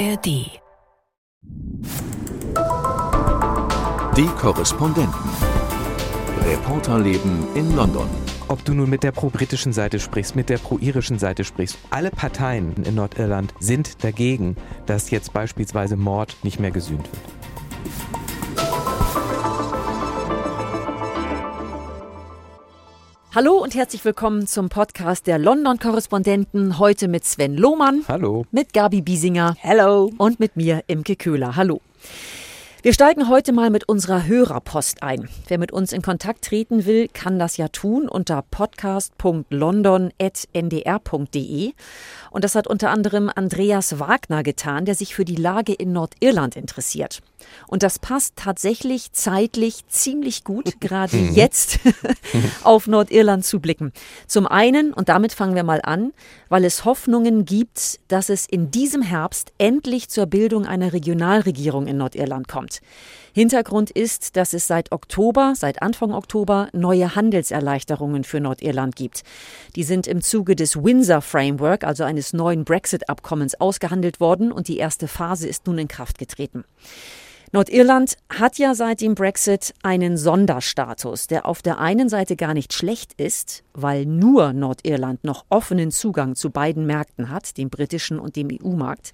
ARD. Die Korrespondenten. Reporterleben in London. Ob du nun mit der pro-britischen Seite sprichst, mit der pro-irischen Seite sprichst, alle Parteien in Nordirland sind dagegen, dass jetzt beispielsweise Mord nicht mehr gesühnt wird. Hallo und herzlich willkommen zum Podcast der London-Korrespondenten. Heute mit Sven Lohmann. Hallo. Mit Gabi Biesinger. Hello. Und mit mir, Imke Köhler. Hallo. Wir steigen heute mal mit unserer Hörerpost ein. Wer mit uns in Kontakt treten will, kann das ja tun unter podcast.london.ndr.de. Und das hat unter anderem Andreas Wagner getan, der sich für die Lage in Nordirland interessiert. Und das passt tatsächlich zeitlich ziemlich gut, gerade jetzt auf Nordirland zu blicken. Zum einen, und damit fangen wir mal an, weil es Hoffnungen gibt, dass es in diesem Herbst endlich zur Bildung einer Regionalregierung in Nordirland kommt. Hintergrund ist, dass es seit Oktober, seit Anfang Oktober, neue Handelserleichterungen für Nordirland gibt. Die sind im Zuge des Windsor Framework, also eines neuen Brexit-Abkommens, ausgehandelt worden und die erste Phase ist nun in Kraft getreten. Nordirland hat ja seit dem Brexit einen Sonderstatus, der auf der einen Seite gar nicht schlecht ist, weil nur Nordirland noch offenen Zugang zu beiden Märkten hat, dem britischen und dem EU-Markt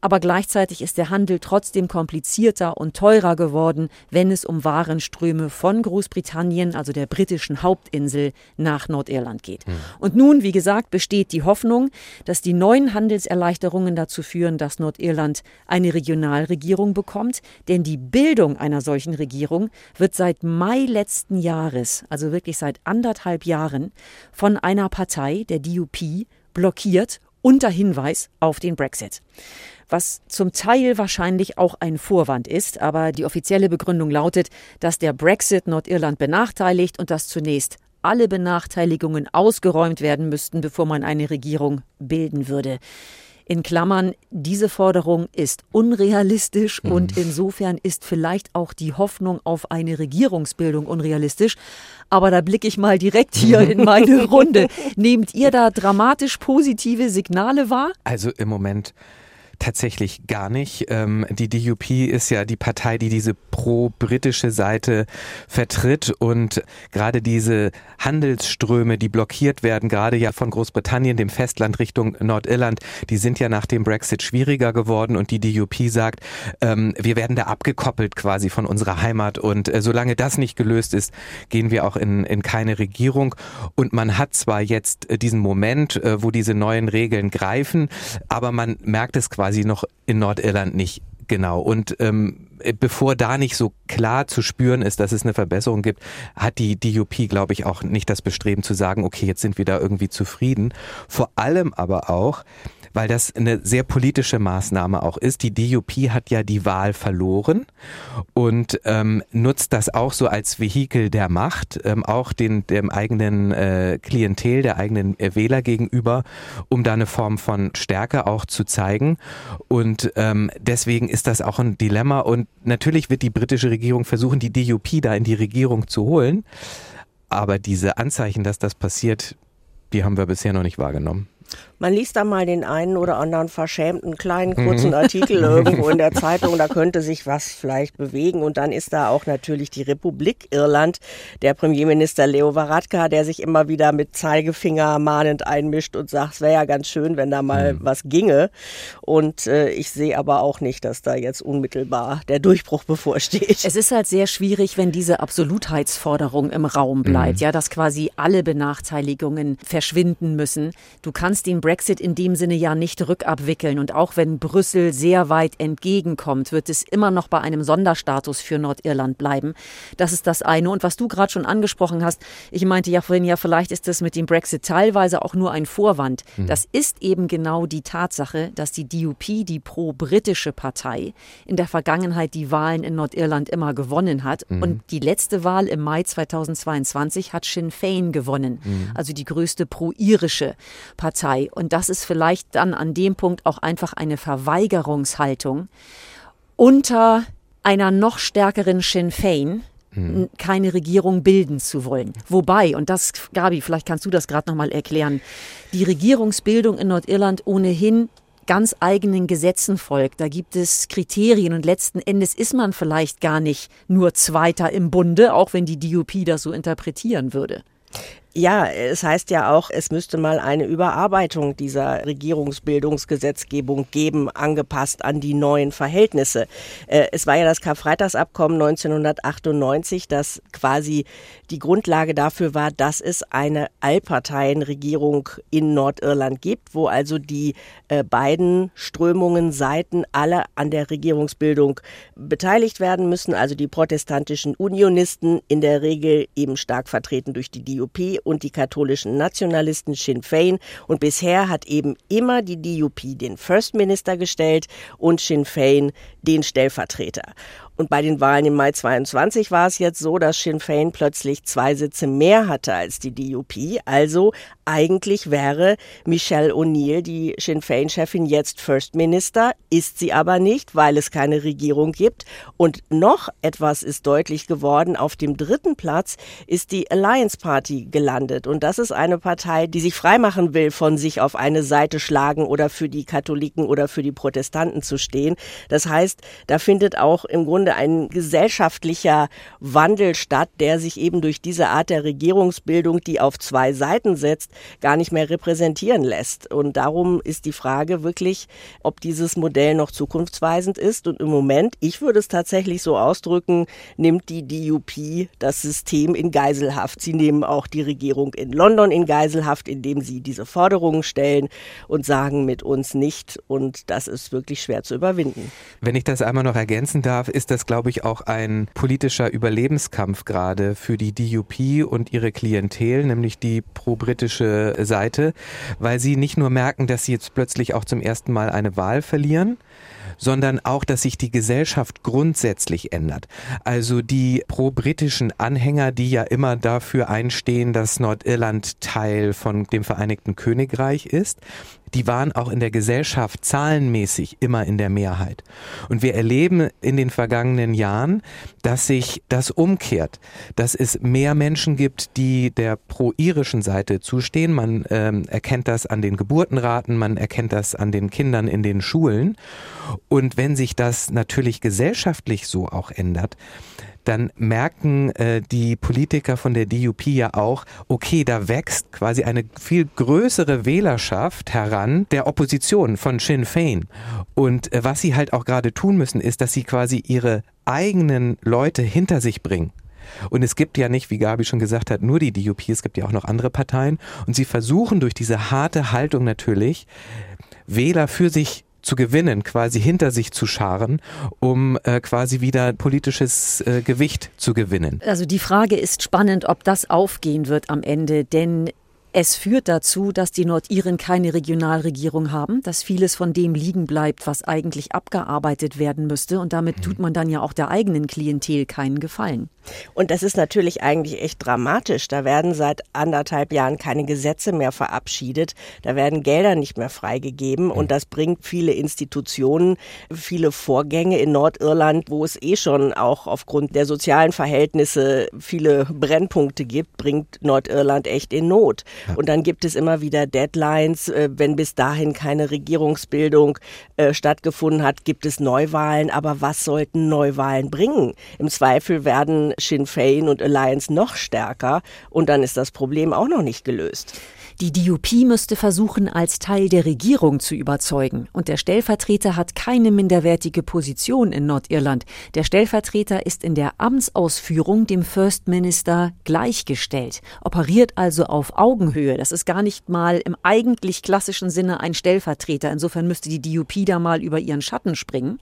aber gleichzeitig ist der Handel trotzdem komplizierter und teurer geworden, wenn es um Warenströme von Großbritannien, also der britischen Hauptinsel, nach Nordirland geht. Mhm. Und nun, wie gesagt, besteht die Hoffnung, dass die neuen Handelserleichterungen dazu führen, dass Nordirland eine Regionalregierung bekommt, denn die Bildung einer solchen Regierung wird seit Mai letzten Jahres, also wirklich seit anderthalb Jahren, von einer Partei, der DUP, blockiert unter Hinweis auf den Brexit was zum Teil wahrscheinlich auch ein Vorwand ist, aber die offizielle Begründung lautet, dass der Brexit Nordirland benachteiligt und dass zunächst alle Benachteiligungen ausgeräumt werden müssten, bevor man eine Regierung bilden würde. In Klammern, diese Forderung ist unrealistisch mhm. und insofern ist vielleicht auch die Hoffnung auf eine Regierungsbildung unrealistisch. Aber da blicke ich mal direkt hier in meine Runde. Nehmt ihr da dramatisch positive Signale wahr? Also im Moment tatsächlich gar nicht. Ähm, die DUP ist ja die Partei, die diese pro-britische Seite vertritt. Und gerade diese Handelsströme, die blockiert werden, gerade ja von Großbritannien, dem Festland Richtung Nordirland, die sind ja nach dem Brexit schwieriger geworden. Und die DUP sagt, ähm, wir werden da abgekoppelt quasi von unserer Heimat. Und äh, solange das nicht gelöst ist, gehen wir auch in, in keine Regierung. Und man hat zwar jetzt äh, diesen Moment, äh, wo diese neuen Regeln greifen, aber man merkt es quasi quasi noch in Nordirland nicht genau. Und ähm, bevor da nicht so klar zu spüren ist, dass es eine Verbesserung gibt, hat die DUP, glaube ich, auch nicht das Bestreben zu sagen, okay, jetzt sind wir da irgendwie zufrieden. Vor allem aber auch, weil das eine sehr politische Maßnahme auch ist. Die DUP hat ja die Wahl verloren und ähm, nutzt das auch so als Vehikel der Macht, ähm, auch den, dem eigenen äh, Klientel, der eigenen äh, Wähler gegenüber, um da eine Form von Stärke auch zu zeigen. Und ähm, deswegen ist das auch ein Dilemma. Und natürlich wird die britische Regierung versuchen, die DUP da in die Regierung zu holen. Aber diese Anzeichen, dass das passiert, die haben wir bisher noch nicht wahrgenommen. Man liest da mal den einen oder anderen verschämten kleinen kurzen mhm. Artikel irgendwo in der Zeitung, da könnte sich was vielleicht bewegen. Und dann ist da auch natürlich die Republik Irland, der Premierminister Leo Varadkar, der sich immer wieder mit Zeigefinger mahnend einmischt und sagt, es wäre ja ganz schön, wenn da mal mhm. was ginge. Und äh, ich sehe aber auch nicht, dass da jetzt unmittelbar der Durchbruch bevorsteht. Es ist halt sehr schwierig, wenn diese Absolutheitsforderung im Raum bleibt, mhm. ja, dass quasi alle Benachteiligungen verschwinden müssen. Du kannst den Brexit in dem Sinne ja nicht rückabwickeln. Und auch wenn Brüssel sehr weit entgegenkommt, wird es immer noch bei einem Sonderstatus für Nordirland bleiben. Das ist das eine. Und was du gerade schon angesprochen hast, ich meinte ja vorhin, ja, vielleicht ist das mit dem Brexit teilweise auch nur ein Vorwand. Mhm. Das ist eben genau die Tatsache, dass die DUP, die pro-britische Partei, in der Vergangenheit die Wahlen in Nordirland immer gewonnen hat. Mhm. Und die letzte Wahl im Mai 2022 hat Sinn Fein gewonnen, mhm. also die größte pro-irische Partei. Und das ist vielleicht dann an dem Punkt auch einfach eine Verweigerungshaltung unter einer noch stärkeren Sinn Fein, hm. keine Regierung bilden zu wollen. Wobei, und das, Gabi, vielleicht kannst du das gerade nochmal erklären, die Regierungsbildung in Nordirland ohnehin ganz eigenen Gesetzen folgt. Da gibt es Kriterien und letzten Endes ist man vielleicht gar nicht nur Zweiter im Bunde, auch wenn die DUP das so interpretieren würde. Ja, es heißt ja auch, es müsste mal eine Überarbeitung dieser Regierungsbildungsgesetzgebung geben, angepasst an die neuen Verhältnisse. Äh, es war ja das Karfreitagsabkommen 1998, das quasi die Grundlage dafür war, dass es eine Allparteienregierung in Nordirland gibt, wo also die äh, beiden Strömungen, Seiten alle an der Regierungsbildung beteiligt werden müssen, also die protestantischen Unionisten in der Regel eben stark vertreten durch die DUP und die katholischen Nationalisten Sinn Fein. Und bisher hat eben immer die DUP den First Minister gestellt und Sinn Fein den Stellvertreter. Und bei den Wahlen im Mai 22 war es jetzt so, dass Sinn Fein plötzlich zwei Sitze mehr hatte als die DUP. Also eigentlich wäre Michelle O'Neill, die Sinn Fein-Chefin, jetzt First Minister, ist sie aber nicht, weil es keine Regierung gibt. Und noch etwas ist deutlich geworden. Auf dem dritten Platz ist die Alliance Party gelandet. Und das ist eine Partei, die sich freimachen will, von sich auf eine Seite schlagen oder für die Katholiken oder für die Protestanten zu stehen. Das heißt, da findet auch im Grunde Grunde ein gesellschaftlicher Wandel statt, der sich eben durch diese Art der Regierungsbildung, die auf zwei Seiten setzt, gar nicht mehr repräsentieren lässt. Und darum ist die Frage wirklich, ob dieses Modell noch zukunftsweisend ist. Und im Moment, ich würde es tatsächlich so ausdrücken, nimmt die DUP das System in Geiselhaft. Sie nehmen auch die Regierung in London in Geiselhaft, indem sie diese Forderungen stellen und sagen mit uns nicht. Und das ist wirklich schwer zu überwinden. Wenn ich das einmal noch ergänzen darf, ist das das, glaube ich, auch ein politischer Überlebenskampf gerade für die DUP und ihre Klientel, nämlich die pro-britische Seite, weil sie nicht nur merken, dass sie jetzt plötzlich auch zum ersten Mal eine Wahl verlieren, sondern auch, dass sich die Gesellschaft grundsätzlich ändert. Also die pro-britischen Anhänger, die ja immer dafür einstehen, dass Nordirland Teil von dem Vereinigten Königreich ist, die waren auch in der Gesellschaft zahlenmäßig immer in der Mehrheit. Und wir erleben in den vergangenen Jahren, dass sich das umkehrt, dass es mehr Menschen gibt, die der pro-irischen Seite zustehen. Man ähm, erkennt das an den Geburtenraten, man erkennt das an den Kindern in den Schulen. Und wenn sich das natürlich gesellschaftlich so auch ändert, dann merken äh, die Politiker von der DUP ja auch, okay, da wächst quasi eine viel größere Wählerschaft heran der Opposition von Sinn Fein. Und äh, was sie halt auch gerade tun müssen, ist, dass sie quasi ihre eigenen Leute hinter sich bringen. Und es gibt ja nicht, wie Gabi schon gesagt hat, nur die DUP, es gibt ja auch noch andere Parteien. Und sie versuchen durch diese harte Haltung natürlich, Wähler für sich zu gewinnen, quasi hinter sich zu scharen, um äh, quasi wieder politisches äh, Gewicht zu gewinnen. Also die Frage ist spannend, ob das aufgehen wird am Ende, denn es führt dazu, dass die Nordiren keine Regionalregierung haben, dass vieles von dem liegen bleibt, was eigentlich abgearbeitet werden müsste. Und damit tut man dann ja auch der eigenen Klientel keinen Gefallen. Und das ist natürlich eigentlich echt dramatisch. Da werden seit anderthalb Jahren keine Gesetze mehr verabschiedet. Da werden Gelder nicht mehr freigegeben. Und das bringt viele Institutionen, viele Vorgänge in Nordirland, wo es eh schon auch aufgrund der sozialen Verhältnisse viele Brennpunkte gibt, bringt Nordirland echt in Not. Und dann gibt es immer wieder Deadlines. Äh, wenn bis dahin keine Regierungsbildung äh, stattgefunden hat, gibt es Neuwahlen. Aber was sollten Neuwahlen bringen? Im Zweifel werden Sinn Fein und Alliance noch stärker und dann ist das Problem auch noch nicht gelöst. Die DUP müsste versuchen, als Teil der Regierung zu überzeugen. Und der Stellvertreter hat keine minderwertige Position in Nordirland. Der Stellvertreter ist in der Amtsausführung dem First Minister gleichgestellt, operiert also auf Augenhöhe. Das ist gar nicht mal im eigentlich klassischen Sinne ein Stellvertreter. Insofern müsste die DUP da mal über ihren Schatten springen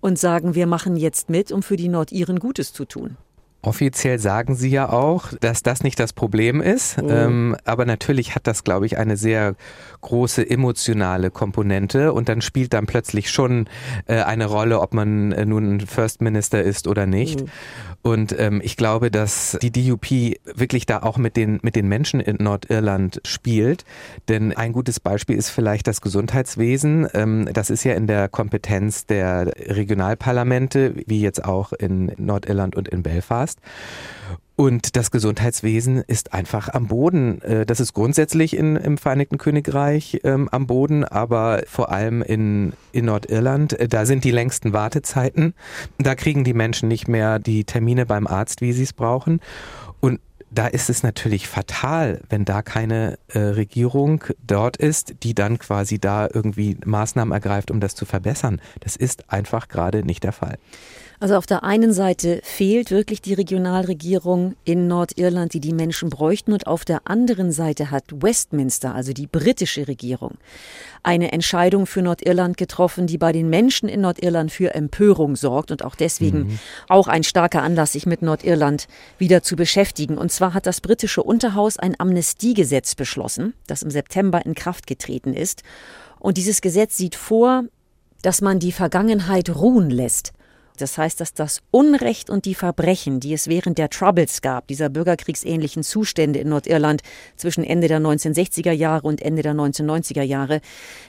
und sagen, wir machen jetzt mit, um für die Nordiren Gutes zu tun. Offiziell sagen sie ja auch, dass das nicht das Problem ist. Mhm. Ähm, aber natürlich hat das, glaube ich, eine sehr große emotionale Komponente und dann spielt dann plötzlich schon äh, eine Rolle, ob man äh, nun First Minister ist oder nicht. Mhm. Und ähm, ich glaube, dass die DUP wirklich da auch mit den, mit den Menschen in Nordirland spielt. Denn ein gutes Beispiel ist vielleicht das Gesundheitswesen. Ähm, das ist ja in der Kompetenz der Regionalparlamente, wie jetzt auch in Nordirland und in Belfast. Und das Gesundheitswesen ist einfach am Boden. Äh, das ist grundsätzlich in, im Vereinigten Königreich ähm, am Boden, aber vor allem in, in Nordirland. Äh, da sind die längsten Wartezeiten. Da kriegen die Menschen nicht mehr die Termine beim Arzt, wie sie es brauchen. Und da ist es natürlich fatal, wenn da keine äh, Regierung dort ist, die dann quasi da irgendwie Maßnahmen ergreift, um das zu verbessern. Das ist einfach gerade nicht der Fall. Also auf der einen Seite fehlt wirklich die Regionalregierung in Nordirland, die die Menschen bräuchten, und auf der anderen Seite hat Westminster, also die britische Regierung, eine Entscheidung für Nordirland getroffen, die bei den Menschen in Nordirland für Empörung sorgt und auch deswegen mhm. auch ein starker Anlass, sich mit Nordirland wieder zu beschäftigen. Und zwar hat das britische Unterhaus ein Amnestiegesetz beschlossen, das im September in Kraft getreten ist. Und dieses Gesetz sieht vor, dass man die Vergangenheit ruhen lässt. Das heißt, dass das Unrecht und die Verbrechen, die es während der Troubles gab, dieser bürgerkriegsähnlichen Zustände in Nordirland zwischen Ende der 1960er Jahre und Ende der 1990er Jahre,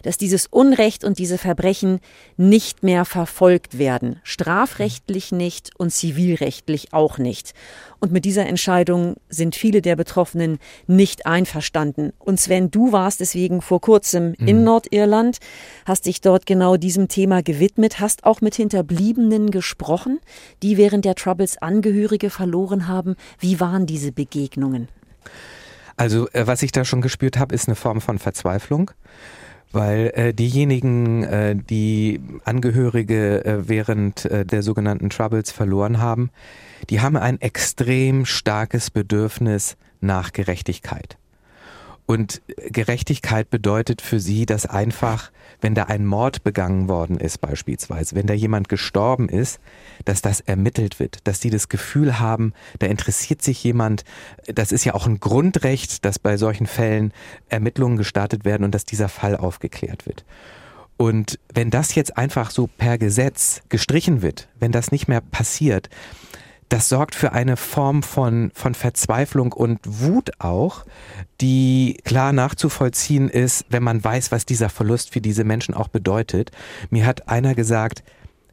dass dieses Unrecht und diese Verbrechen nicht mehr verfolgt werden. Strafrechtlich nicht und zivilrechtlich auch nicht. Und mit dieser Entscheidung sind viele der Betroffenen nicht einverstanden. Und Sven, du warst deswegen vor kurzem mhm. in Nordirland, hast dich dort genau diesem Thema gewidmet, hast auch mit Hinterbliebenen gesprochen, die während der Troubles Angehörige verloren haben. Wie waren diese Begegnungen? Also, äh, was ich da schon gespürt habe, ist eine Form von Verzweiflung weil äh, diejenigen, äh, die Angehörige äh, während äh, der sogenannten Troubles verloren haben, die haben ein extrem starkes Bedürfnis nach Gerechtigkeit. Und Gerechtigkeit bedeutet für sie, dass einfach, wenn da ein Mord begangen worden ist beispielsweise, wenn da jemand gestorben ist, dass das ermittelt wird, dass sie das Gefühl haben, da interessiert sich jemand, das ist ja auch ein Grundrecht, dass bei solchen Fällen Ermittlungen gestartet werden und dass dieser Fall aufgeklärt wird. Und wenn das jetzt einfach so per Gesetz gestrichen wird, wenn das nicht mehr passiert, das sorgt für eine Form von, von Verzweiflung und Wut auch, die klar nachzuvollziehen ist, wenn man weiß, was dieser Verlust für diese Menschen auch bedeutet. Mir hat einer gesagt,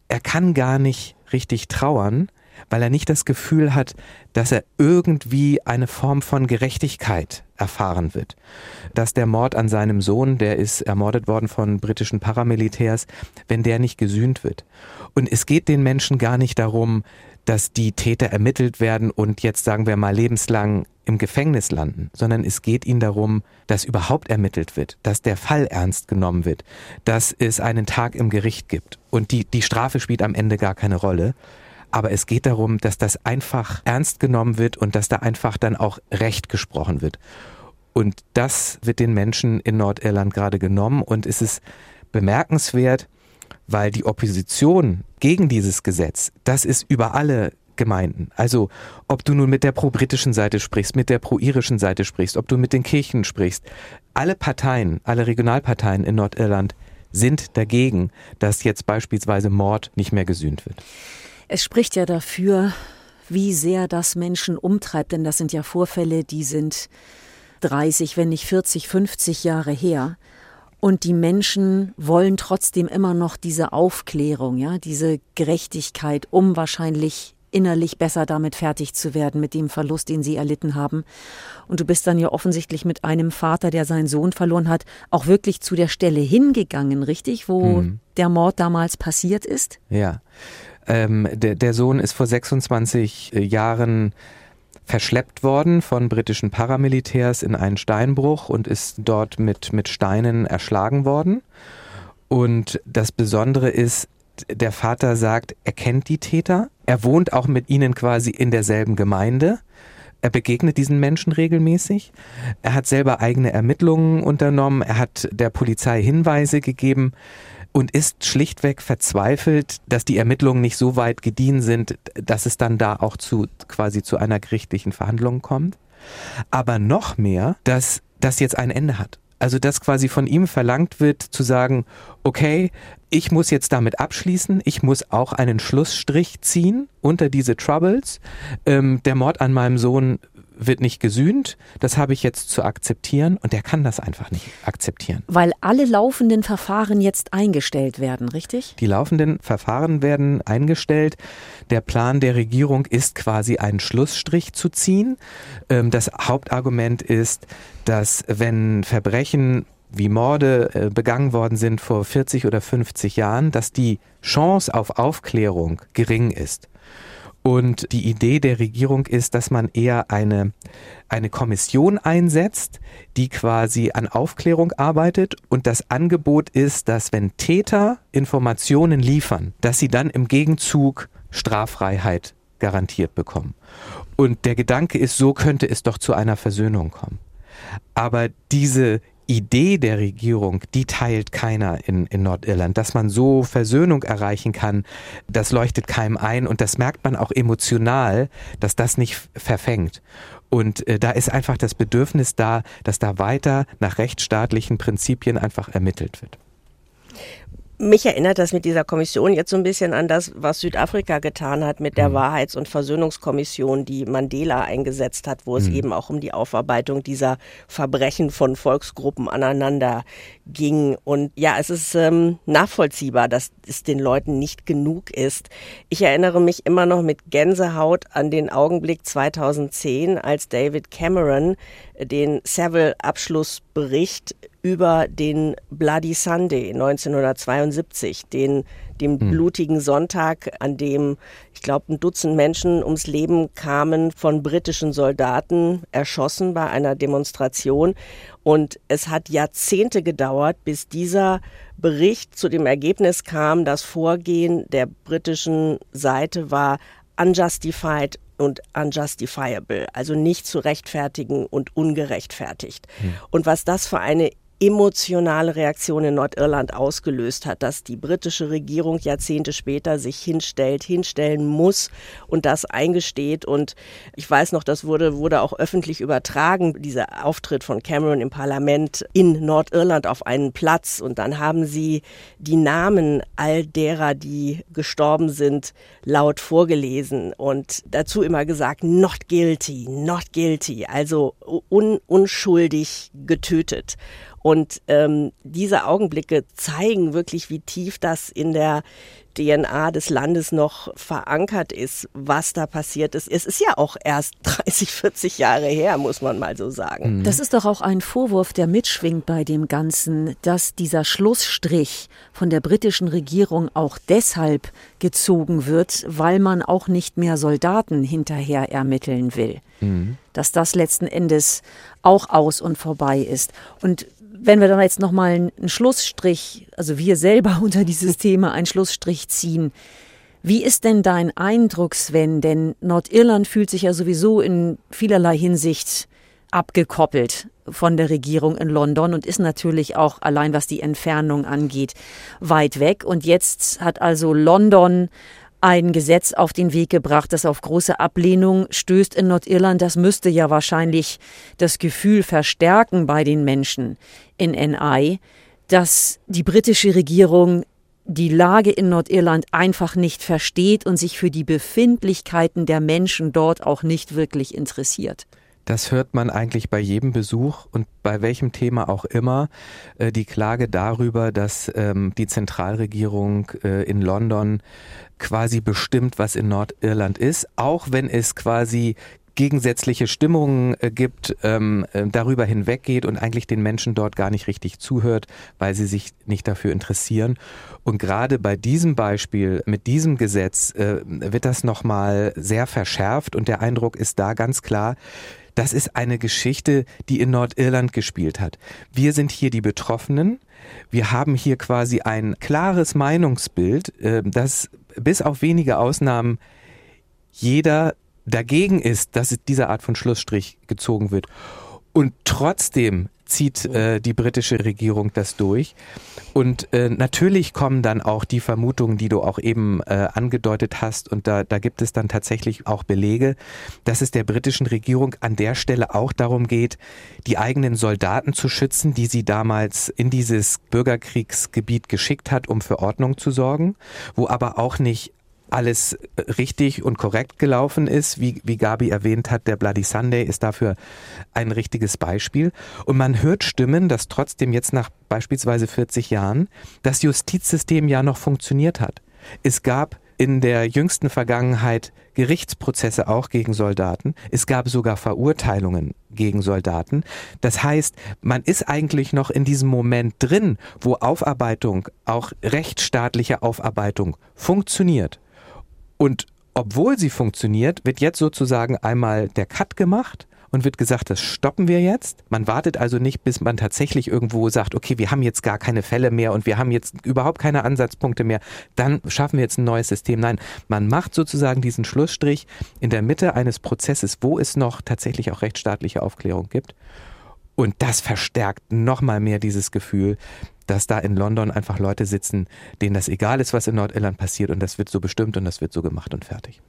er kann gar nicht richtig trauern, weil er nicht das Gefühl hat, dass er irgendwie eine Form von Gerechtigkeit erfahren wird. Dass der Mord an seinem Sohn, der ist ermordet worden von britischen Paramilitärs, wenn der nicht gesühnt wird. Und es geht den Menschen gar nicht darum, dass die Täter ermittelt werden und jetzt sagen wir mal lebenslang im Gefängnis landen, sondern es geht ihnen darum, dass überhaupt ermittelt wird, dass der Fall ernst genommen wird, dass es einen Tag im Gericht gibt und die, die Strafe spielt am Ende gar keine Rolle. Aber es geht darum, dass das einfach ernst genommen wird und dass da einfach dann auch Recht gesprochen wird. Und das wird den Menschen in Nordirland gerade genommen und es ist bemerkenswert, weil die Opposition gegen dieses Gesetz, das ist über alle Gemeinden. Also ob du nun mit der pro-britischen Seite sprichst, mit der pro-irischen Seite sprichst, ob du mit den Kirchen sprichst, alle Parteien, alle Regionalparteien in Nordirland sind dagegen, dass jetzt beispielsweise Mord nicht mehr gesühnt wird. Es spricht ja dafür, wie sehr das Menschen umtreibt, denn das sind ja Vorfälle, die sind 30, wenn nicht 40, 50 Jahre her. Und die Menschen wollen trotzdem immer noch diese Aufklärung, ja, diese Gerechtigkeit, um wahrscheinlich innerlich besser damit fertig zu werden, mit dem Verlust, den sie erlitten haben. Und du bist dann ja offensichtlich mit einem Vater, der seinen Sohn verloren hat, auch wirklich zu der Stelle hingegangen, richtig, wo mhm. der Mord damals passiert ist? Ja. Ähm, der, der Sohn ist vor 26 äh, Jahren verschleppt worden von britischen Paramilitärs in einen Steinbruch und ist dort mit, mit Steinen erschlagen worden. Und das Besondere ist, der Vater sagt, er kennt die Täter. Er wohnt auch mit ihnen quasi in derselben Gemeinde. Er begegnet diesen Menschen regelmäßig. Er hat selber eigene Ermittlungen unternommen. Er hat der Polizei Hinweise gegeben und ist schlichtweg verzweifelt, dass die Ermittlungen nicht so weit gediehen sind, dass es dann da auch zu quasi zu einer gerichtlichen Verhandlung kommt. Aber noch mehr, dass das jetzt ein Ende hat. Also dass quasi von ihm verlangt wird zu sagen, okay, ich muss jetzt damit abschließen, ich muss auch einen Schlussstrich ziehen unter diese Troubles. Ähm, der Mord an meinem Sohn wird nicht gesühnt, das habe ich jetzt zu akzeptieren und der kann das einfach nicht akzeptieren. Weil alle laufenden Verfahren jetzt eingestellt werden, richtig? Die laufenden Verfahren werden eingestellt. Der Plan der Regierung ist quasi einen Schlussstrich zu ziehen. Ähm, das Hauptargument ist, dass wenn Verbrechen wie Morde äh, begangen worden sind vor 40 oder 50 Jahren, dass die Chance auf Aufklärung gering ist. Und die Idee der Regierung ist, dass man eher eine, eine Kommission einsetzt, die quasi an Aufklärung arbeitet. Und das Angebot ist, dass wenn Täter Informationen liefern, dass sie dann im Gegenzug Straffreiheit garantiert bekommen. Und der Gedanke ist, so könnte es doch zu einer Versöhnung kommen. Aber diese Idee der Regierung, die teilt keiner in, in Nordirland. Dass man so Versöhnung erreichen kann, das leuchtet keinem ein und das merkt man auch emotional, dass das nicht verfängt. Und äh, da ist einfach das Bedürfnis da, dass da weiter nach rechtsstaatlichen Prinzipien einfach ermittelt wird. Mich erinnert das mit dieser Kommission jetzt so ein bisschen an das, was Südafrika getan hat mit der mhm. Wahrheits- und Versöhnungskommission, die Mandela eingesetzt hat, wo es mhm. eben auch um die Aufarbeitung dieser Verbrechen von Volksgruppen aneinander ging. Und ja, es ist ähm, nachvollziehbar, dass es den Leuten nicht genug ist. Ich erinnere mich immer noch mit Gänsehaut an den Augenblick 2010, als David Cameron den Savile-Abschlussbericht über den Bloody Sunday 1972, den dem hm. blutigen Sonntag, an dem, ich glaube, ein Dutzend Menschen ums Leben kamen von britischen Soldaten, erschossen bei einer Demonstration. Und es hat Jahrzehnte gedauert, bis dieser Bericht zu dem Ergebnis kam, das Vorgehen der britischen Seite war unjustified und unjustifiable, also nicht zu rechtfertigen und ungerechtfertigt. Hm. Und was das für eine emotionale Reaktion in Nordirland ausgelöst hat, dass die britische Regierung Jahrzehnte später sich hinstellt, hinstellen muss und das eingesteht. Und ich weiß noch, das wurde, wurde auch öffentlich übertragen, dieser Auftritt von Cameron im Parlament in Nordirland auf einen Platz. Und dann haben sie die Namen all derer, die gestorben sind, laut vorgelesen und dazu immer gesagt, not guilty, not guilty, also un unschuldig getötet. Und ähm, diese Augenblicke zeigen wirklich, wie tief das in der DNA des Landes noch verankert ist, was da passiert ist. Es ist ja auch erst 30, 40 Jahre her, muss man mal so sagen. Mhm. Das ist doch auch ein Vorwurf, der mitschwingt bei dem Ganzen, dass dieser Schlussstrich von der britischen Regierung auch deshalb gezogen wird, weil man auch nicht mehr Soldaten hinterher ermitteln will. Mhm. Dass das letzten Endes auch aus und vorbei ist. Und wenn wir dann jetzt nochmal einen Schlussstrich, also wir selber unter dieses Thema einen Schlussstrich ziehen, wie ist denn dein Eindruck, Sven? Denn Nordirland fühlt sich ja sowieso in vielerlei Hinsicht abgekoppelt von der Regierung in London und ist natürlich auch allein was die Entfernung angeht weit weg. Und jetzt hat also London ein Gesetz auf den Weg gebracht, das auf große Ablehnung stößt in Nordirland. Das müsste ja wahrscheinlich das Gefühl verstärken bei den Menschen in NI, dass die britische Regierung die Lage in Nordirland einfach nicht versteht und sich für die Befindlichkeiten der Menschen dort auch nicht wirklich interessiert. Das hört man eigentlich bei jedem Besuch und bei welchem Thema auch immer. Äh, die Klage darüber, dass ähm, die Zentralregierung äh, in London quasi bestimmt, was in Nordirland ist, auch wenn es quasi gegensätzliche Stimmungen äh, gibt, ähm, äh, darüber hinweggeht und eigentlich den Menschen dort gar nicht richtig zuhört, weil sie sich nicht dafür interessieren. Und gerade bei diesem Beispiel, mit diesem Gesetz, äh, wird das nochmal sehr verschärft und der Eindruck ist da ganz klar, das ist eine Geschichte, die in Nordirland gespielt hat. Wir sind hier die Betroffenen. Wir haben hier quasi ein klares Meinungsbild, äh, das bis auf wenige Ausnahmen jeder dagegen ist, dass diese Art von Schlussstrich gezogen wird. Und trotzdem zieht äh, die britische Regierung das durch. Und äh, natürlich kommen dann auch die Vermutungen, die du auch eben äh, angedeutet hast, und da, da gibt es dann tatsächlich auch Belege, dass es der britischen Regierung an der Stelle auch darum geht, die eigenen Soldaten zu schützen, die sie damals in dieses Bürgerkriegsgebiet geschickt hat, um für Ordnung zu sorgen, wo aber auch nicht alles richtig und korrekt gelaufen ist. Wie, wie Gabi erwähnt hat, der Bloody Sunday ist dafür ein richtiges Beispiel. Und man hört Stimmen, dass trotzdem jetzt nach beispielsweise 40 Jahren das Justizsystem ja noch funktioniert hat. Es gab in der jüngsten Vergangenheit Gerichtsprozesse auch gegen Soldaten. Es gab sogar Verurteilungen gegen Soldaten. Das heißt, man ist eigentlich noch in diesem Moment drin, wo Aufarbeitung, auch rechtsstaatliche Aufarbeitung funktioniert. Und obwohl sie funktioniert, wird jetzt sozusagen einmal der Cut gemacht und wird gesagt, das stoppen wir jetzt. Man wartet also nicht, bis man tatsächlich irgendwo sagt, okay, wir haben jetzt gar keine Fälle mehr und wir haben jetzt überhaupt keine Ansatzpunkte mehr. Dann schaffen wir jetzt ein neues System. Nein, man macht sozusagen diesen Schlussstrich in der Mitte eines Prozesses, wo es noch tatsächlich auch rechtsstaatliche Aufklärung gibt. Und das verstärkt nochmal mehr dieses Gefühl, dass da in London einfach Leute sitzen, denen das egal ist, was in Nordirland passiert und das wird so bestimmt und das wird so gemacht und fertig.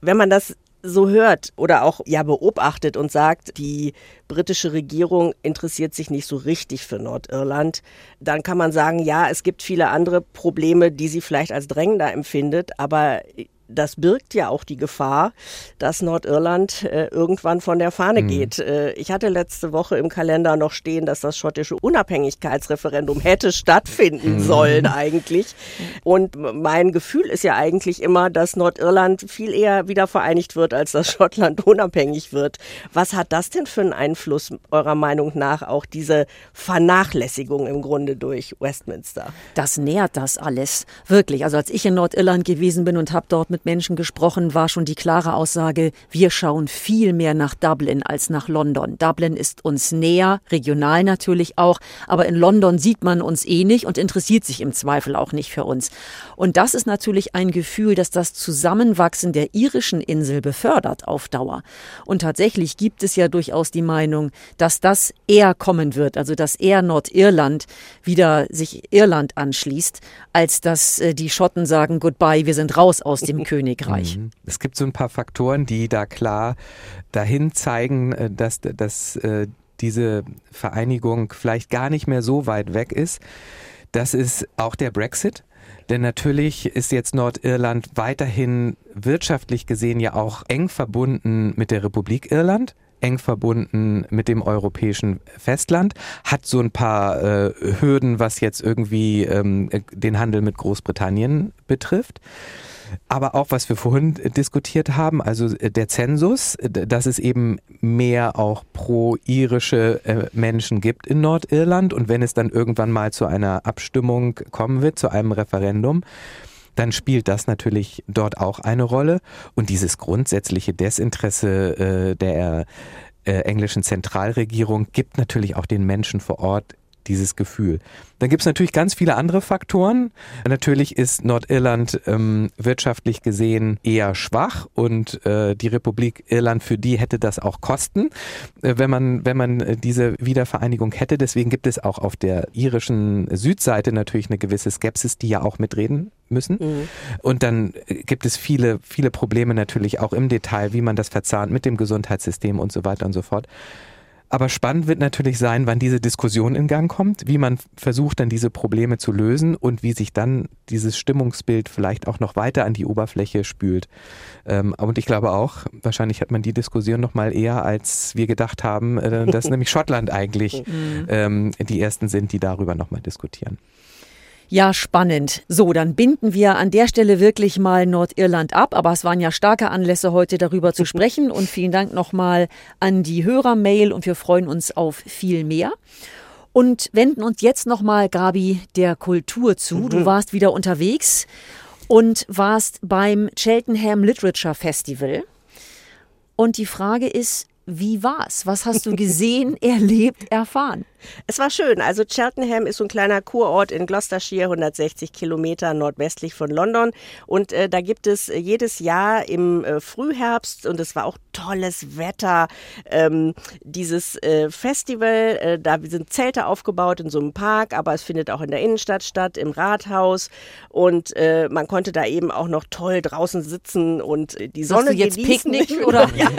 Wenn man das so hört oder auch ja beobachtet und sagt, die britische Regierung interessiert sich nicht so richtig für Nordirland, dann kann man sagen, ja, es gibt viele andere Probleme, die sie vielleicht als drängender empfindet, aber das birgt ja auch die Gefahr, dass Nordirland äh, irgendwann von der Fahne mhm. geht. Äh, ich hatte letzte Woche im Kalender noch stehen, dass das schottische Unabhängigkeitsreferendum hätte stattfinden mhm. sollen eigentlich. Und mein Gefühl ist ja eigentlich immer, dass Nordirland viel eher wieder vereinigt wird, als dass Schottland unabhängig wird. Was hat das denn für einen Einfluss eurer Meinung nach auch diese Vernachlässigung im Grunde durch Westminster? Das nährt das alles. Wirklich. Also als ich in Nordirland gewesen bin und habe dort mit Menschen gesprochen, war schon die klare Aussage, wir schauen viel mehr nach Dublin als nach London. Dublin ist uns näher, regional natürlich auch, aber in London sieht man uns eh nicht und interessiert sich im Zweifel auch nicht für uns. Und das ist natürlich ein Gefühl, das das Zusammenwachsen der irischen Insel befördert auf Dauer. Und tatsächlich gibt es ja durchaus die Meinung, dass das eher kommen wird, also dass eher Nordirland wieder sich Irland anschließt, als dass äh, die Schotten sagen, goodbye, wir sind raus aus dem Königreich. Mhm. Es gibt so ein paar Faktoren, die da klar dahin zeigen, äh, dass, dass äh, diese Vereinigung vielleicht gar nicht mehr so weit weg ist. Das ist auch der Brexit. Denn natürlich ist jetzt Nordirland weiterhin wirtschaftlich gesehen ja auch eng verbunden mit der Republik Irland eng verbunden mit dem europäischen Festland, hat so ein paar äh, Hürden, was jetzt irgendwie ähm, den Handel mit Großbritannien betrifft aber auch was wir vorhin diskutiert haben, also äh, der Zensus, dass es eben mehr auch pro-irische äh, Menschen gibt in Nordirland. Und wenn es dann irgendwann mal zu einer Abstimmung kommen wird, zu einem Referendum, dann spielt das natürlich dort auch eine Rolle. Und dieses grundsätzliche Desinteresse äh, der äh, englischen Zentralregierung gibt natürlich auch den Menschen vor Ort dieses Gefühl. Dann gibt es natürlich ganz viele andere Faktoren. Natürlich ist Nordirland ähm, wirtschaftlich gesehen eher schwach und äh, die Republik Irland für die hätte das auch Kosten, äh, wenn man wenn man äh, diese Wiedervereinigung hätte. Deswegen gibt es auch auf der irischen Südseite natürlich eine gewisse Skepsis, die ja auch mitreden müssen. Mhm. Und dann äh, gibt es viele viele Probleme natürlich auch im Detail, wie man das verzahnt mit dem Gesundheitssystem und so weiter und so fort. Aber spannend wird natürlich sein, wann diese Diskussion in Gang kommt, wie man versucht, dann diese Probleme zu lösen und wie sich dann dieses Stimmungsbild vielleicht auch noch weiter an die Oberfläche spült. Ähm, und ich glaube auch, wahrscheinlich hat man die Diskussion noch mal eher, als wir gedacht haben, äh, dass nämlich Schottland eigentlich mhm. ähm, die ersten sind, die darüber noch mal diskutieren. Ja, spannend. So, dann binden wir an der Stelle wirklich mal Nordirland ab. Aber es waren ja starke Anlässe, heute darüber zu sprechen. Und vielen Dank nochmal an die Hörermail und wir freuen uns auf viel mehr. Und wenden uns jetzt nochmal, Gabi, der Kultur zu. Du mhm. warst wieder unterwegs und warst beim Cheltenham Literature Festival. Und die Frage ist, wie war's? Was hast du gesehen, erlebt, erfahren? Es war schön. Also Cheltenham ist so ein kleiner Kurort in Gloucestershire, 160 Kilometer nordwestlich von London. Und äh, da gibt es äh, jedes Jahr im äh, Frühherbst, und es war auch tolles Wetter, ähm, dieses äh, Festival. Äh, da sind Zelte aufgebaut in so einem Park, aber es findet auch in der Innenstadt statt, im Rathaus. Und äh, man konnte da eben auch noch toll draußen sitzen und die Sonne Sagst du jetzt genießen. Picknick oder? ja,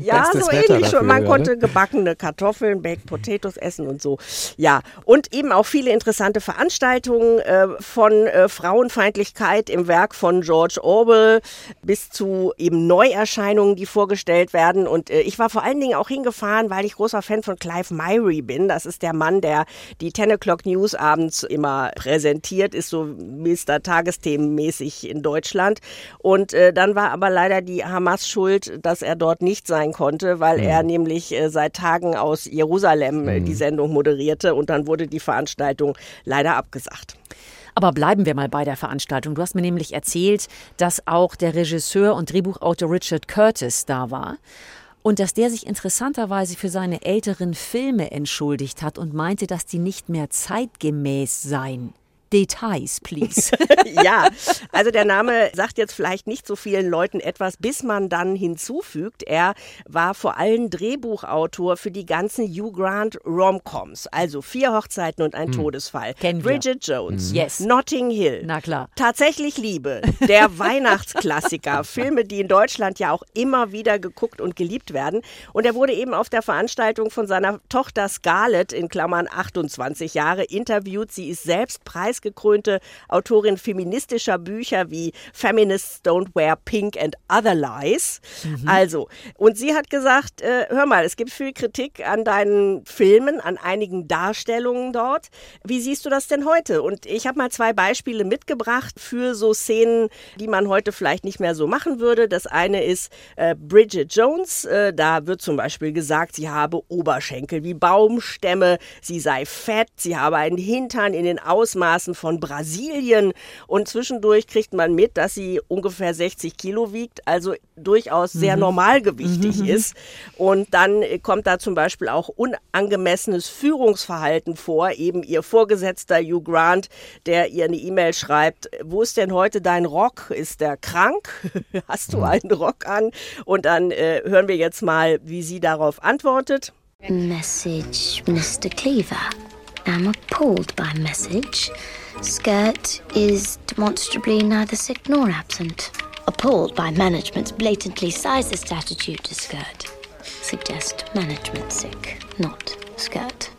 ja so ähnlich schon. Man konnte gebackene Kartoffeln, Baked Potatoes Essen und so. Ja, und eben auch viele interessante Veranstaltungen äh, von äh, Frauenfeindlichkeit im Werk von George Orwell bis zu eben Neuerscheinungen, die vorgestellt werden. Und äh, ich war vor allen Dingen auch hingefahren, weil ich großer Fan von Clive Myrie bin. Das ist der Mann, der die 10 O'Clock News abends immer präsentiert, ist so Mr. Tagesthemenmäßig in Deutschland. Und äh, dann war aber leider die Hamas schuld, dass er dort nicht sein konnte, weil mhm. er nämlich äh, seit Tagen aus Jerusalem äh, mhm. Die Sendung moderierte und dann wurde die Veranstaltung leider abgesagt. Aber bleiben wir mal bei der Veranstaltung. Du hast mir nämlich erzählt, dass auch der Regisseur und Drehbuchautor Richard Curtis da war und dass der sich interessanterweise für seine älteren Filme entschuldigt hat und meinte, dass die nicht mehr zeitgemäß seien. Details, please. ja, also der Name sagt jetzt vielleicht nicht so vielen Leuten etwas, bis man dann hinzufügt, er war vor allem Drehbuchautor für die ganzen Hugh Grant Romcoms, also Vier Hochzeiten und ein hm. Todesfall, Kennen Bridget wir. Jones, hm. yes. Notting Hill, na klar, tatsächlich Liebe, der Weihnachtsklassiker, Filme, die in Deutschland ja auch immer wieder geguckt und geliebt werden. Und er wurde eben auf der Veranstaltung von seiner Tochter Scarlett in Klammern 28 Jahre interviewt. Sie ist selbst preisgekrönt preisgekrönte Autorin feministischer Bücher wie Feminists Don't Wear Pink and Other Lies. Mhm. Also, und sie hat gesagt, äh, hör mal, es gibt viel Kritik an deinen Filmen, an einigen Darstellungen dort. Wie siehst du das denn heute? Und ich habe mal zwei Beispiele mitgebracht für so Szenen, die man heute vielleicht nicht mehr so machen würde. Das eine ist äh, Bridget Jones. Äh, da wird zum Beispiel gesagt, sie habe Oberschenkel wie Baumstämme, sie sei fett, sie habe einen Hintern in den Ausmaßen von Brasilien. Und zwischendurch kriegt man mit, dass sie ungefähr 60 Kilo wiegt, also durchaus sehr mhm. normalgewichtig mhm. ist. Und dann kommt da zum Beispiel auch unangemessenes Führungsverhalten vor. Eben ihr Vorgesetzter Hugh Grant, der ihr eine E-Mail schreibt, wo ist denn heute dein Rock? Ist der krank? Hast du mhm. einen Rock an? Und dann äh, hören wir jetzt mal, wie sie darauf antwortet. Message, Mr. Cleaver. I'm appalled by message. Skirt is demonstrably neither sick nor absent. Appalled by management's blatantly sizist attitude to skirt. Suggest management sick, not skirt.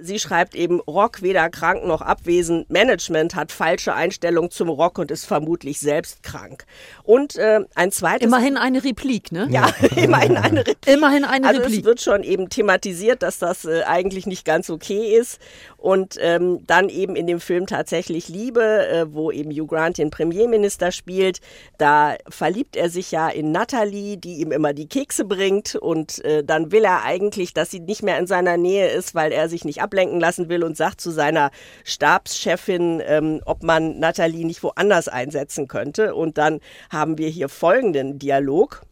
Sie schreibt eben, Rock weder krank noch abwesend. Management hat falsche Einstellung zum Rock und ist vermutlich selbst krank. Und äh, ein zweites. Immerhin eine Replik, ne? Ja, immerhin eine Replik. Immerhin eine also Replik. Es wird schon eben thematisiert, dass das äh, eigentlich nicht ganz okay ist. Und ähm, dann eben in dem Film tatsächlich Liebe, äh, wo eben Hugh Grant den Premierminister spielt. Da verliebt er sich ja in Natalie, die ihm immer die Kekse bringt. Und äh, dann will er eigentlich, dass sie nicht mehr in seiner Nähe ist, weil er sich nicht ablenken lassen will und sagt zu seiner Stabschefin, ähm, ob man Natalie nicht woanders einsetzen könnte. Und dann haben wir hier folgenden Dialog.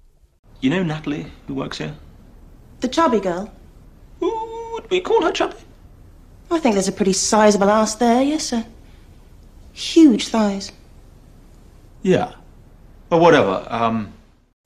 You know Natalie, who works here? The chubby girl? Would we call her chubby? I think there's a pretty sizable ass there, yes, sir. Huge thighs. Yeah. But whatever. Um,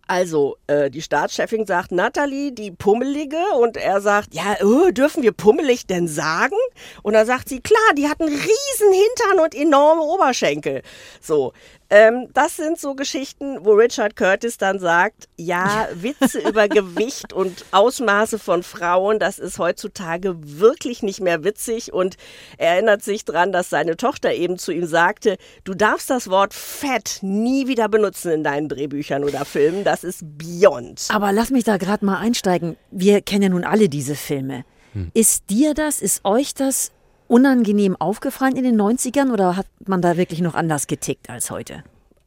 also, äh, die Staatschefin sagt, Natalie, die Pummelige. Und er sagt, ja, oh, dürfen wir pummelig denn sagen? Und dann sagt sie, klar, die hat einen riesen Hintern und enorme Oberschenkel. So, ähm, das sind so Geschichten, wo Richard Curtis dann sagt, ja, Witze über Gewicht und Ausmaße von Frauen, das ist heutzutage wirklich nicht mehr witzig. Und er erinnert sich dran, dass seine Tochter eben zu ihm sagte, du darfst das Wort fett nie wieder benutzen in deinen Drehbüchern oder Filmen. Das ist beyond. Aber lass mich da gerade mal einsteigen. Wir kennen ja nun alle diese Filme. Hm. Ist dir das, ist euch das unangenehm aufgefallen in den 90ern oder hat man da wirklich noch anders getickt als heute?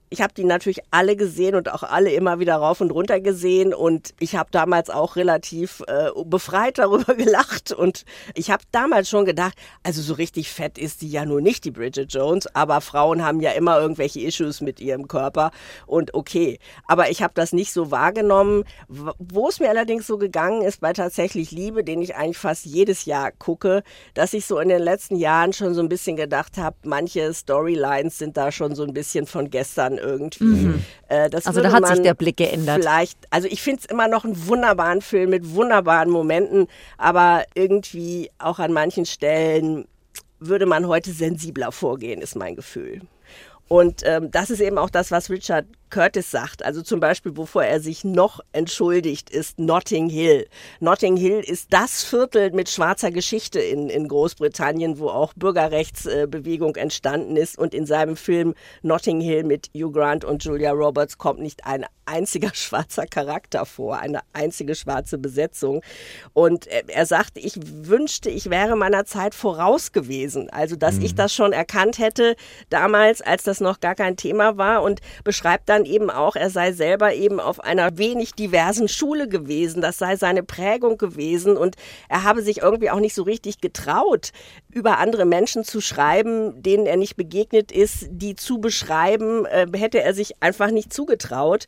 Ich habe die natürlich alle gesehen und auch alle immer wieder rauf und runter gesehen und ich habe damals auch relativ äh, befreit darüber gelacht und ich habe damals schon gedacht, also so richtig fett ist die ja nur nicht, die Bridget Jones, aber Frauen haben ja immer irgendwelche Issues mit ihrem Körper und okay, aber ich habe das nicht so wahrgenommen. Wo es mir allerdings so gegangen ist bei tatsächlich Liebe, den ich eigentlich fast jedes Jahr gucke, dass ich so in den letzten Jahren schon so ein bisschen gedacht habe, manche Storylines sind da schon so ein bisschen von gestern irgendwie. Mhm. Äh, also da hat sich der Blick geändert. Vielleicht, also ich finde es immer noch einen wunderbaren Film mit wunderbaren Momenten, aber irgendwie auch an manchen Stellen würde man heute sensibler vorgehen, ist mein Gefühl. Und ähm, das ist eben auch das, was Richard Curtis sagt. Also zum Beispiel, wovor er sich noch entschuldigt, ist Notting Hill. Notting Hill ist das Viertel mit schwarzer Geschichte in, in Großbritannien, wo auch Bürgerrechtsbewegung entstanden ist. Und in seinem Film Notting Hill mit Hugh Grant und Julia Roberts kommt nicht ein einziger schwarzer Charakter vor, eine einzige schwarze Besetzung. Und er sagt, ich wünschte, ich wäre meiner Zeit voraus gewesen. Also, dass mhm. ich das schon erkannt hätte damals, als das noch gar kein Thema war und beschreibt dann eben auch, er sei selber eben auf einer wenig diversen Schule gewesen. Das sei seine Prägung gewesen und er habe sich irgendwie auch nicht so richtig getraut, über andere Menschen zu schreiben, denen er nicht begegnet ist, die zu beschreiben, äh, hätte er sich einfach nicht zugetraut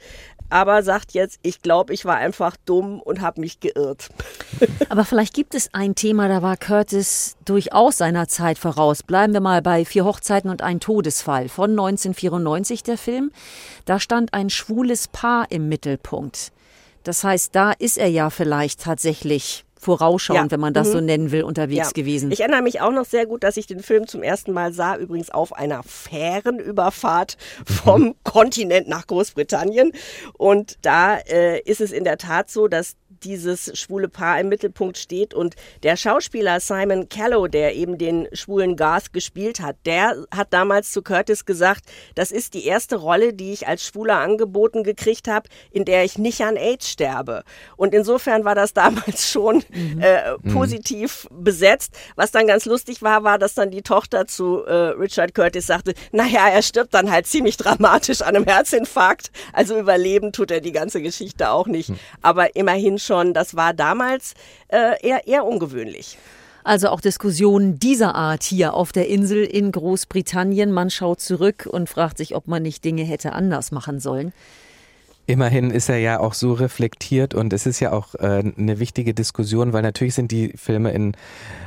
aber sagt jetzt, ich glaube, ich war einfach dumm und habe mich geirrt. Aber vielleicht gibt es ein Thema, da war Curtis durchaus seiner Zeit voraus. Bleiben wir mal bei Vier Hochzeiten und ein Todesfall von 1994, der Film. Da stand ein schwules Paar im Mittelpunkt. Das heißt, da ist er ja vielleicht tatsächlich vorausschauend, ja. wenn man das mhm. so nennen will, unterwegs ja. gewesen. Ich erinnere mich auch noch sehr gut, dass ich den Film zum ersten Mal sah, übrigens auf einer Fährenüberfahrt vom. Kontinent nach Großbritannien. Und da äh, ist es in der Tat so, dass dieses schwule Paar im Mittelpunkt steht. Und der Schauspieler Simon Callow, der eben den schwulen Garth gespielt hat, der hat damals zu Curtis gesagt, das ist die erste Rolle, die ich als Schwuler angeboten gekriegt habe, in der ich nicht an AIDS sterbe. Und insofern war das damals schon mhm. äh, mhm. positiv mhm. besetzt. Was dann ganz lustig war, war, dass dann die Tochter zu äh, Richard Curtis sagte, naja, er stirbt dann halt ziemlich dramatisch an einem Herzinfarkt. Also überleben tut er die ganze Geschichte auch nicht. Mhm. Aber immerhin schon, das war damals äh, eher, eher ungewöhnlich. Also auch Diskussionen dieser Art hier auf der Insel in Großbritannien. Man schaut zurück und fragt sich, ob man nicht Dinge hätte anders machen sollen. Immerhin ist er ja auch so reflektiert und es ist ja auch äh, eine wichtige Diskussion, weil natürlich sind die Filme in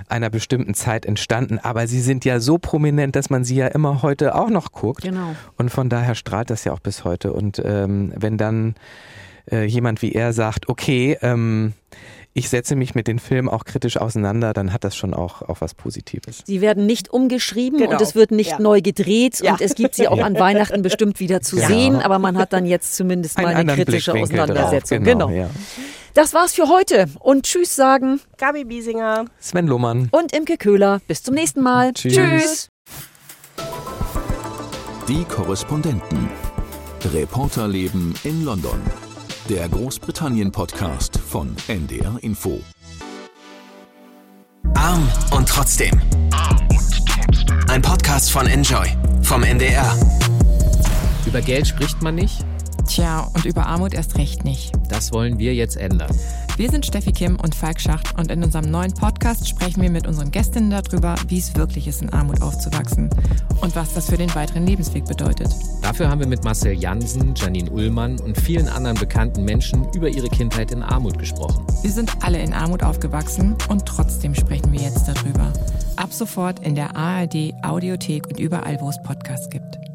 einer bestimmten Zeit entstanden, aber sie sind ja so prominent, dass man sie ja immer heute auch noch guckt. Genau. Und von daher strahlt das ja auch bis heute. Und ähm, wenn dann äh, jemand wie er sagt, okay, ähm, ich setze mich mit den Filmen auch kritisch auseinander, dann hat das schon auch, auch was Positives. Sie werden nicht umgeschrieben genau. und es wird nicht ja. neu gedreht ja. und es gibt sie auch an Weihnachten bestimmt wieder zu ja. sehen, aber man hat dann jetzt zumindest mal eine kritische Auseinandersetzung. Drauf. Genau. genau. Das war's für heute und tschüss sagen Gabi Biesinger, Sven Lohmann und Imke Köhler. Bis zum nächsten Mal. Tschüss. tschüss. Die Korrespondenten. Reporterleben in London der Großbritannien-Podcast von NDR Info. Arm und trotzdem. Ein Podcast von Enjoy vom NDR. Über Geld spricht man nicht. Tja, und über Armut erst recht nicht. Das wollen wir jetzt ändern. Wir sind Steffi Kim und Falk Schacht und in unserem neuen Podcast sprechen wir mit unseren Gästinnen darüber, wie es wirklich ist, in Armut aufzuwachsen und was das für den weiteren Lebensweg bedeutet. Dafür haben wir mit Marcel Jansen, Janine Ullmann und vielen anderen bekannten Menschen über ihre Kindheit in Armut gesprochen. Wir sind alle in Armut aufgewachsen und trotzdem sprechen wir jetzt darüber. Ab sofort in der ARD Audiothek und überall, wo es Podcasts gibt.